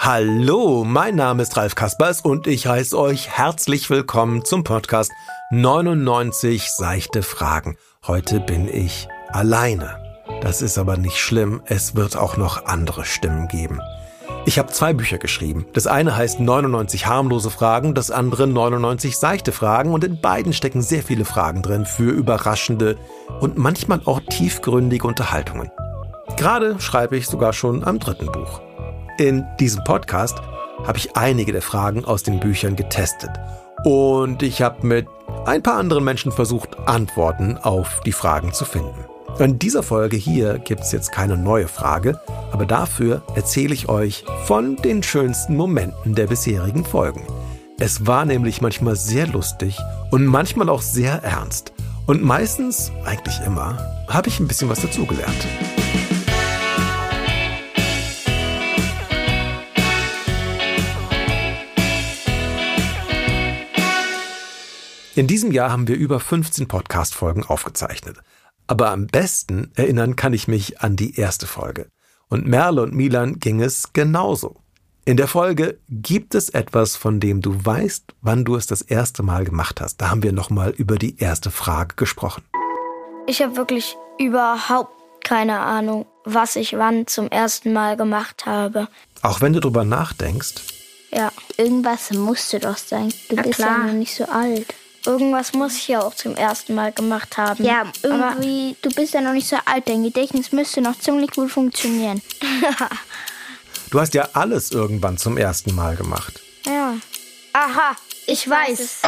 Hallo, mein Name ist Ralf Kaspers und ich heiße euch herzlich willkommen zum Podcast 99 seichte Fragen. Heute bin ich alleine. Das ist aber nicht schlimm, es wird auch noch andere Stimmen geben. Ich habe zwei Bücher geschrieben. Das eine heißt 99 harmlose Fragen, das andere 99 seichte Fragen und in beiden stecken sehr viele Fragen drin für überraschende und manchmal auch tiefgründige Unterhaltungen. Gerade schreibe ich sogar schon am dritten Buch. In diesem Podcast habe ich einige der Fragen aus den Büchern getestet und ich habe mit ein paar anderen Menschen versucht, Antworten auf die Fragen zu finden. In dieser Folge hier gibt es jetzt keine neue Frage, aber dafür erzähle ich euch von den schönsten Momenten der bisherigen Folgen. Es war nämlich manchmal sehr lustig und manchmal auch sehr ernst. Und meistens, eigentlich immer, habe ich ein bisschen was dazugelernt. In diesem Jahr haben wir über 15 Podcast-Folgen aufgezeichnet. Aber am besten erinnern kann ich mich an die erste Folge. Und Merle und Milan ging es genauso. In der Folge gibt es etwas, von dem du weißt, wann du es das erste Mal gemacht hast. Da haben wir nochmal über die erste Frage gesprochen. Ich habe wirklich überhaupt keine Ahnung, was ich wann zum ersten Mal gemacht habe. Auch wenn du drüber nachdenkst. Ja. Irgendwas musste doch sein. Du Ja, bist klar. ja noch nicht so alt. Irgendwas muss ich ja auch zum ersten Mal gemacht haben. Ja, aber irgendwie, du bist ja noch nicht so alt. Dein Gedächtnis müsste noch ziemlich gut funktionieren. Du hast ja alles irgendwann zum ersten Mal gemacht. ja. Aha, ich, weiß. es.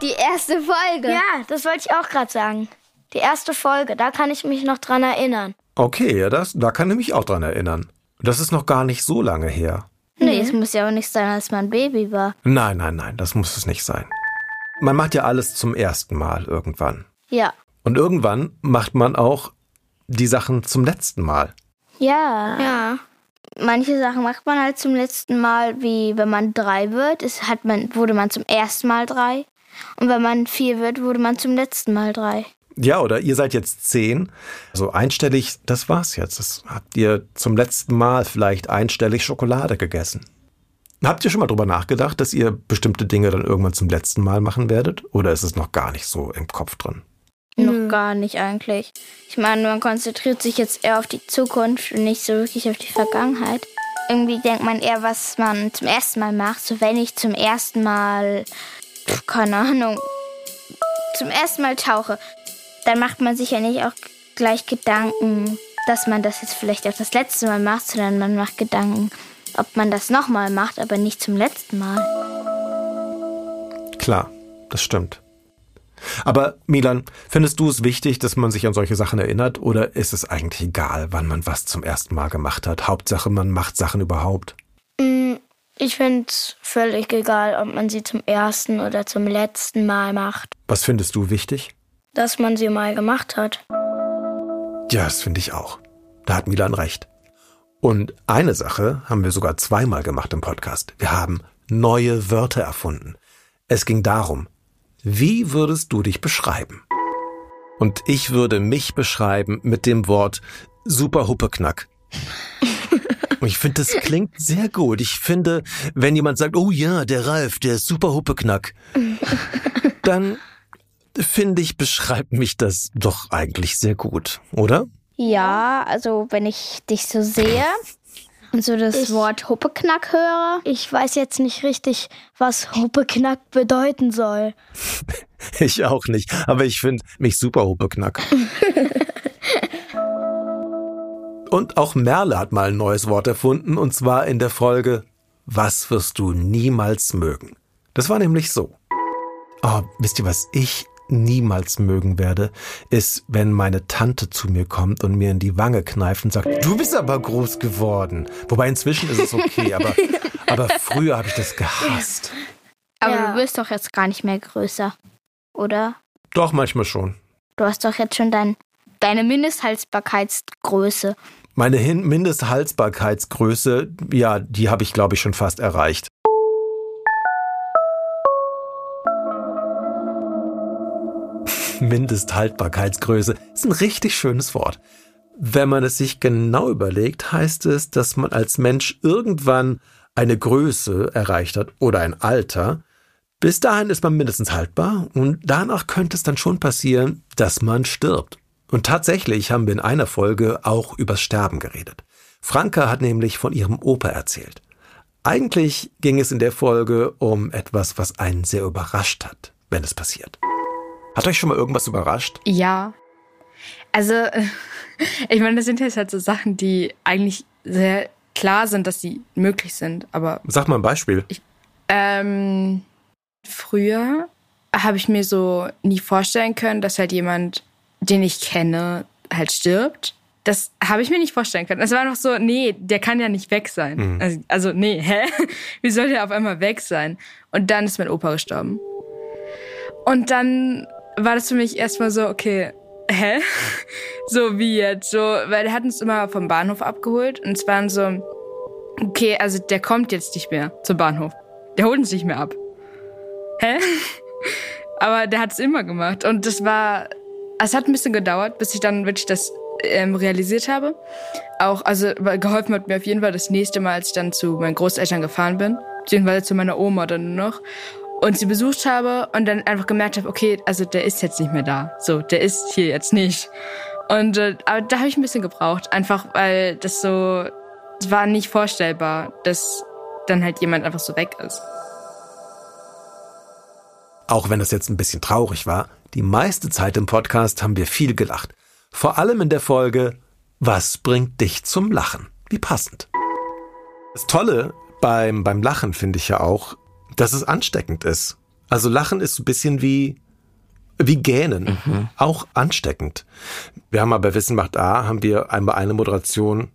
Die erste Folge. Ja, das wollte ich auch gerade sagen. Die erste Folge, da kann ich mich noch dran erinnern. Okay, ja, das, da kann ich mich auch dran erinnern. Das ist noch gar nicht so lange her. Nee, es muss ja auch nicht sein, als man Baby war. Nein, nein, nein, das muss es nicht sein. Man macht ja alles zum ersten Mal irgendwann. Ja. Und irgendwann macht man auch die Sachen zum letzten Mal. Ja. Ja. Manche Sachen macht man halt zum letzten Mal, wie wenn man drei wird, ist, hat man, wurde man zum ersten Mal drei. Und wenn man vier wird, wurde man zum letzten Mal drei. Ja, oder ihr seid jetzt zehn. Also einstellig, das war's jetzt. Das habt ihr zum letzten Mal vielleicht einstellig Schokolade gegessen. Habt ihr schon mal drüber nachgedacht, dass ihr bestimmte Dinge dann irgendwann zum letzten Mal machen werdet? Oder ist es noch gar nicht so im Kopf drin? Noch gar nicht eigentlich. Ich meine, man konzentriert sich jetzt eher auf die Zukunft und nicht so wirklich auf die Vergangenheit. Irgendwie denkt man eher, was man zum ersten Mal macht. So wenn ich zum ersten Mal, pf, keine Ahnung, zum ersten Mal tauche, dann macht man sich ja nicht auch gleich Gedanken, dass man das jetzt vielleicht auch das letzte Mal macht, sondern man macht Gedanken, ob man das nochmal macht, aber nicht zum letzten Mal. Klar, das stimmt. Aber Milan, findest du es wichtig, dass man sich an solche Sachen erinnert oder ist es eigentlich egal, wann man was zum ersten Mal gemacht hat? Hauptsache, man macht Sachen überhaupt. Mm, Ich finde es völlig egal, ob man sie zum ersten oder zum letzten Mal macht. Was findest du wichtig? Dass man sie mal gemacht hat. Ja, das finde ich auch. Da hat Milan recht. Und eine Sache haben wir sogar zweimal gemacht im Podcast. Wir haben neue Wörter erfunden. Es ging darum, wie würdest du dich beschreiben? Und ich würde mich beschreiben mit dem Wort super Huppeknack. Und ich finde, das klingt sehr gut. Ich finde, wenn jemand sagt, oh ja, der Ralf, der ist super Huppeknack, dann finde ich, beschreibt mich das doch eigentlich sehr gut, oder? Ja, also wenn ich dich so sehe und so das Ich- Wort Huppeknack höre, Ich weiß jetzt nicht richtig, was Huppeknack bedeuten soll. Ich auch nicht, aber ich finde mich super Huppeknack. Und auch Merle hat mal ein neues Wort erfunden, und zwar in der Folge Was wirst du niemals mögen? Das war nämlich so. Oh, wisst ihr, was ich niemals mögen werde, ist, wenn meine Tante zu mir kommt und mir in die Wange kneift und sagt, du bist aber groß geworden. Wobei inzwischen ist es okay, aber, aber früher habe ich das gehasst. aber Ja. du wirst doch jetzt gar nicht mehr größer, oder? Doch, manchmal schon. Du hast doch jetzt schon dein, deine Mindesthaltbarkeitsgröße. Meine Hin Mindesthaltbarkeitsgröße, ja, die habe ich, glaube ich, schon fast erreicht. Mindesthaltbarkeitsgröße ist ein richtig schönes Wort. Wenn man es sich genau überlegt, heißt es, dass man als Mensch irgendwann eine Größe erreicht hat oder ein Alter, bis dahin ist man mindestens haltbar und danach könnte es dann schon passieren, dass man stirbt. Und tatsächlich haben wir in einer Folge auch übers Sterben geredet. Franka hat nämlich von ihrem Opa erzählt. Eigentlich ging es in der Folge um etwas, was einen sehr überrascht hat, wenn es passiert. Hat euch schon mal irgendwas überrascht? Ja. Also, ich meine, das sind jetzt halt so Sachen, die eigentlich sehr klar sind, dass sie möglich sind, aber. Sag mal ein Beispiel. Ich, ähm, früher habe ich mir so nie vorstellen können, dass halt jemand, den ich kenne, halt stirbt. Das habe ich mir nicht vorstellen können. Es war einfach so, nee, der kann ja nicht weg sein. Mhm. Also, also, nee, hä? Wie soll der auf einmal weg sein? Und dann ist mein Opa gestorben. Und dann war das für mich erstmal so, okay, hä? So wie jetzt? So, weil der hat uns immer vom Bahnhof abgeholt und es waren so, okay, also der kommt jetzt nicht mehr zum Bahnhof. Der holt uns nicht mehr ab. Hä? Aber der hat es immer gemacht und das war, es hat ein bisschen gedauert, bis ich dann wirklich das ähm, realisiert habe. Auch, also geholfen hat mir auf jeden Fall das nächste Mal, als ich dann zu meinen Großeltern gefahren bin, beziehungsweise zu meiner Oma dann noch und sie besucht habe und dann einfach gemerkt habe, okay, also der ist jetzt nicht mehr da. So, der ist hier jetzt nicht. Und äh, aber da habe ich ein bisschen gebraucht, einfach weil das so es war nicht vorstellbar, dass dann halt jemand einfach so weg ist. Auch wenn es jetzt ein bisschen traurig war, die meiste Zeit im Podcast haben wir viel gelacht. Vor allem in der Folge Was bringt dich zum Lachen? Wie passend. Das Tolle beim, beim Lachen finde ich ja auch, dass es ansteckend ist. Also Lachen ist ein bisschen wie, wie Gähnen. Mhm. Auch ansteckend. Wir haben mal bei Wissen macht A, haben wir einmal eine Moderation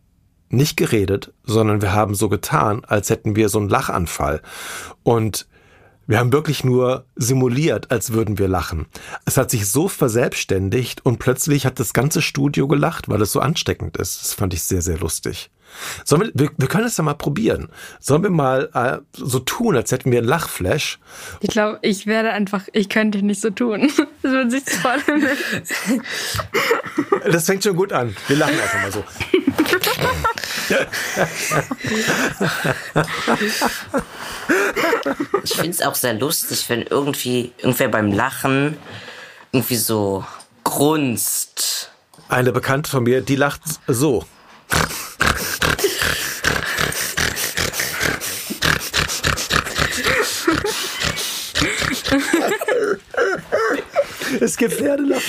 nicht geredet, sondern wir haben so getan, als hätten wir so einen Lachanfall. Und wir haben wirklich nur simuliert, als würden wir lachen. Es hat sich so verselbstständigt und plötzlich hat das ganze Studio gelacht, weil es so ansteckend ist. Das fand ich sehr, sehr lustig. Sollen wir, wir, wir können es ja mal probieren. Sollen wir mal äh, so tun, als hätten wir einen Lachflash? Ich glaube, ich werde einfach, ich könnte nicht so tun. Das würde sich voll. Das fängt schon gut an. Wir lachen einfach mal so. Ich finde es auch sehr lustig, wenn irgendwie irgendwer beim Lachen irgendwie so grunzt. Eine Bekannte von mir, die lacht so. Es gibt Pferdelachen.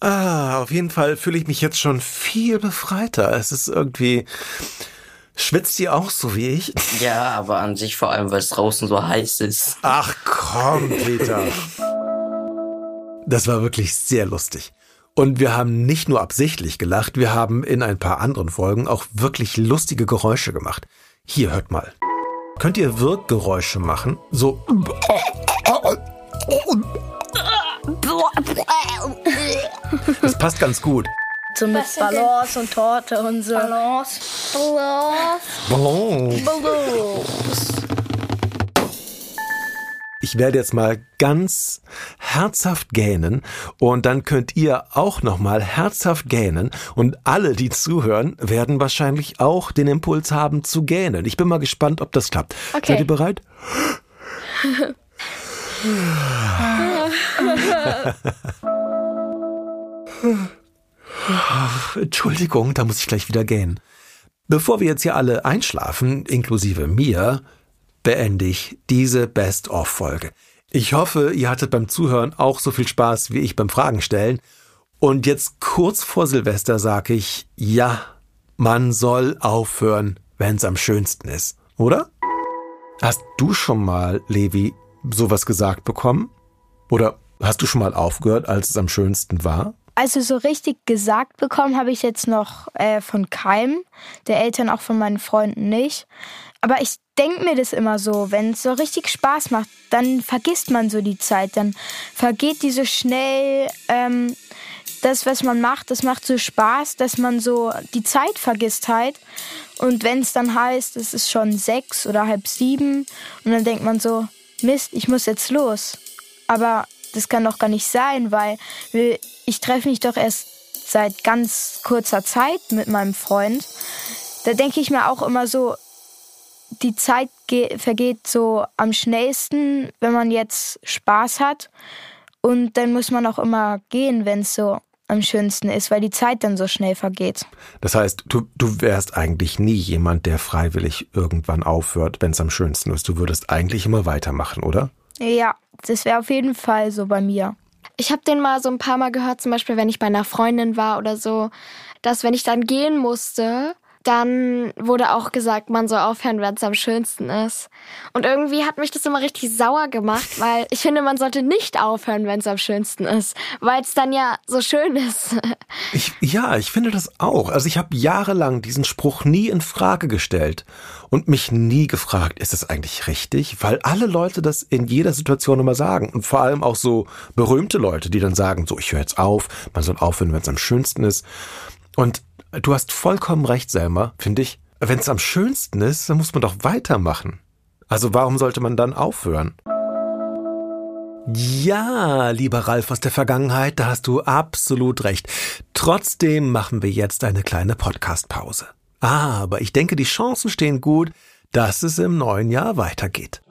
ah, auf jeden Fall fühle ich mich jetzt schon viel befreiter. Es ist irgendwie. Schwitzt ihr auch so wie ich? Ja, aber an sich vor allem, weil es draußen so heiß ist. Ach komm, Peter. Das war wirklich sehr lustig. Und wir haben nicht nur absichtlich gelacht, wir haben in ein paar anderen Folgen auch wirklich lustige Geräusche gemacht. Hier, hört mal. Könnt ihr Wirkgeräusche machen? So. Das passt ganz gut. So mit Balance und Torte und so. Balance. Balance. Balance. Ich werde jetzt mal ganz herzhaft gähnen und dann könnt ihr auch noch mal herzhaft gähnen und alle, die zuhören, werden wahrscheinlich auch den Impuls haben zu gähnen. Ich bin mal gespannt, ob das klappt. Okay. Seid ihr bereit? Entschuldigung, da muss ich gleich wieder gähnen. Bevor wir jetzt hier alle einschlafen, inklusive mir, beende ich diese Best-of-Folge. Ich hoffe, ihr hattet beim Zuhören auch so viel Spaß wie ich beim Fragen stellen. Und jetzt kurz vor Silvester sage ich, ja, man soll aufhören, wenn es am schönsten ist, oder? Hast du schon mal, Levi, sowas gesagt bekommen? Oder hast du schon mal aufgehört, als es am schönsten war? Also so richtig gesagt bekommen habe ich jetzt noch äh, von keinem, der Eltern auch von meinen Freunden nicht. Aber ich denke mir das immer so, wenn es so richtig Spaß macht, dann vergisst man so die Zeit, dann vergeht die so schnell. Ähm, das, was man macht, das macht so Spaß, dass man so die Zeit vergisst halt. Und wenn es dann heißt, es ist schon sechs oder halb sieben und dann denkt man so, Mist, ich muss jetzt los. Aber das kann doch gar nicht sein, weil ich treffe mich doch erst seit ganz kurzer Zeit mit meinem Freund. Da denke ich mir auch immer so, die Zeit vergeht so am schnellsten, wenn man jetzt Spaß hat. Und dann muss man auch immer gehen, wenn es so am schönsten ist, weil die Zeit dann so schnell vergeht. Das heißt, du, du wärst eigentlich nie jemand, der freiwillig irgendwann aufhört, wenn es am schönsten ist. Du würdest eigentlich immer weitermachen, oder? Ja, das wäre auf jeden Fall so bei mir. Ich habe den mal so ein paar Mal gehört, zum Beispiel, wenn ich bei einer Freundin war oder so, dass wenn ich dann gehen musste, dann wurde auch gesagt, man soll aufhören, wenn es am schönsten ist. Und irgendwie hat mich das immer richtig sauer gemacht, weil ich finde, man sollte nicht aufhören, wenn es am schönsten ist, weil es dann ja so schön ist. Ich, ja, ich finde das auch. Also ich habe jahrelang diesen Spruch nie in Frage gestellt und mich nie gefragt, ist das eigentlich richtig? Weil alle Leute das in jeder Situation immer sagen und vor allem auch so berühmte Leute, die dann sagen, so ich höre jetzt auf, man soll aufhören, wenn es am schönsten ist. Und Du hast vollkommen recht, Selma, finde ich. Wenn es am schönsten ist, dann muss man doch weitermachen. Also warum sollte man dann aufhören? Ja, lieber Ralf aus der Vergangenheit, da hast du absolut recht. Trotzdem machen wir jetzt eine kleine Podcastpause. Aber ich denke, die Chancen stehen gut, dass es im neuen Jahr weitergeht.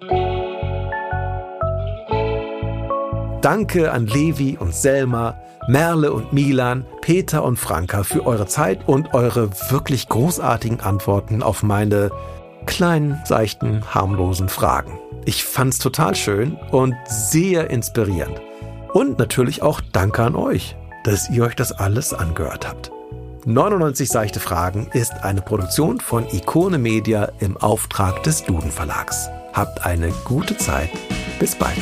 Danke an Levi und Selma, Merle und Milan, Peter und Franka für eure Zeit und eure wirklich großartigen Antworten auf meine kleinen, seichten, harmlosen Fragen. Ich fand's total schön und sehr inspirierend. Und natürlich auch Danke an euch, dass ihr euch das alles angehört habt. 99 seichte Fragen ist eine Produktion von Ikone Media im Auftrag des Duden Verlags. Habt eine gute Zeit. Bis bald.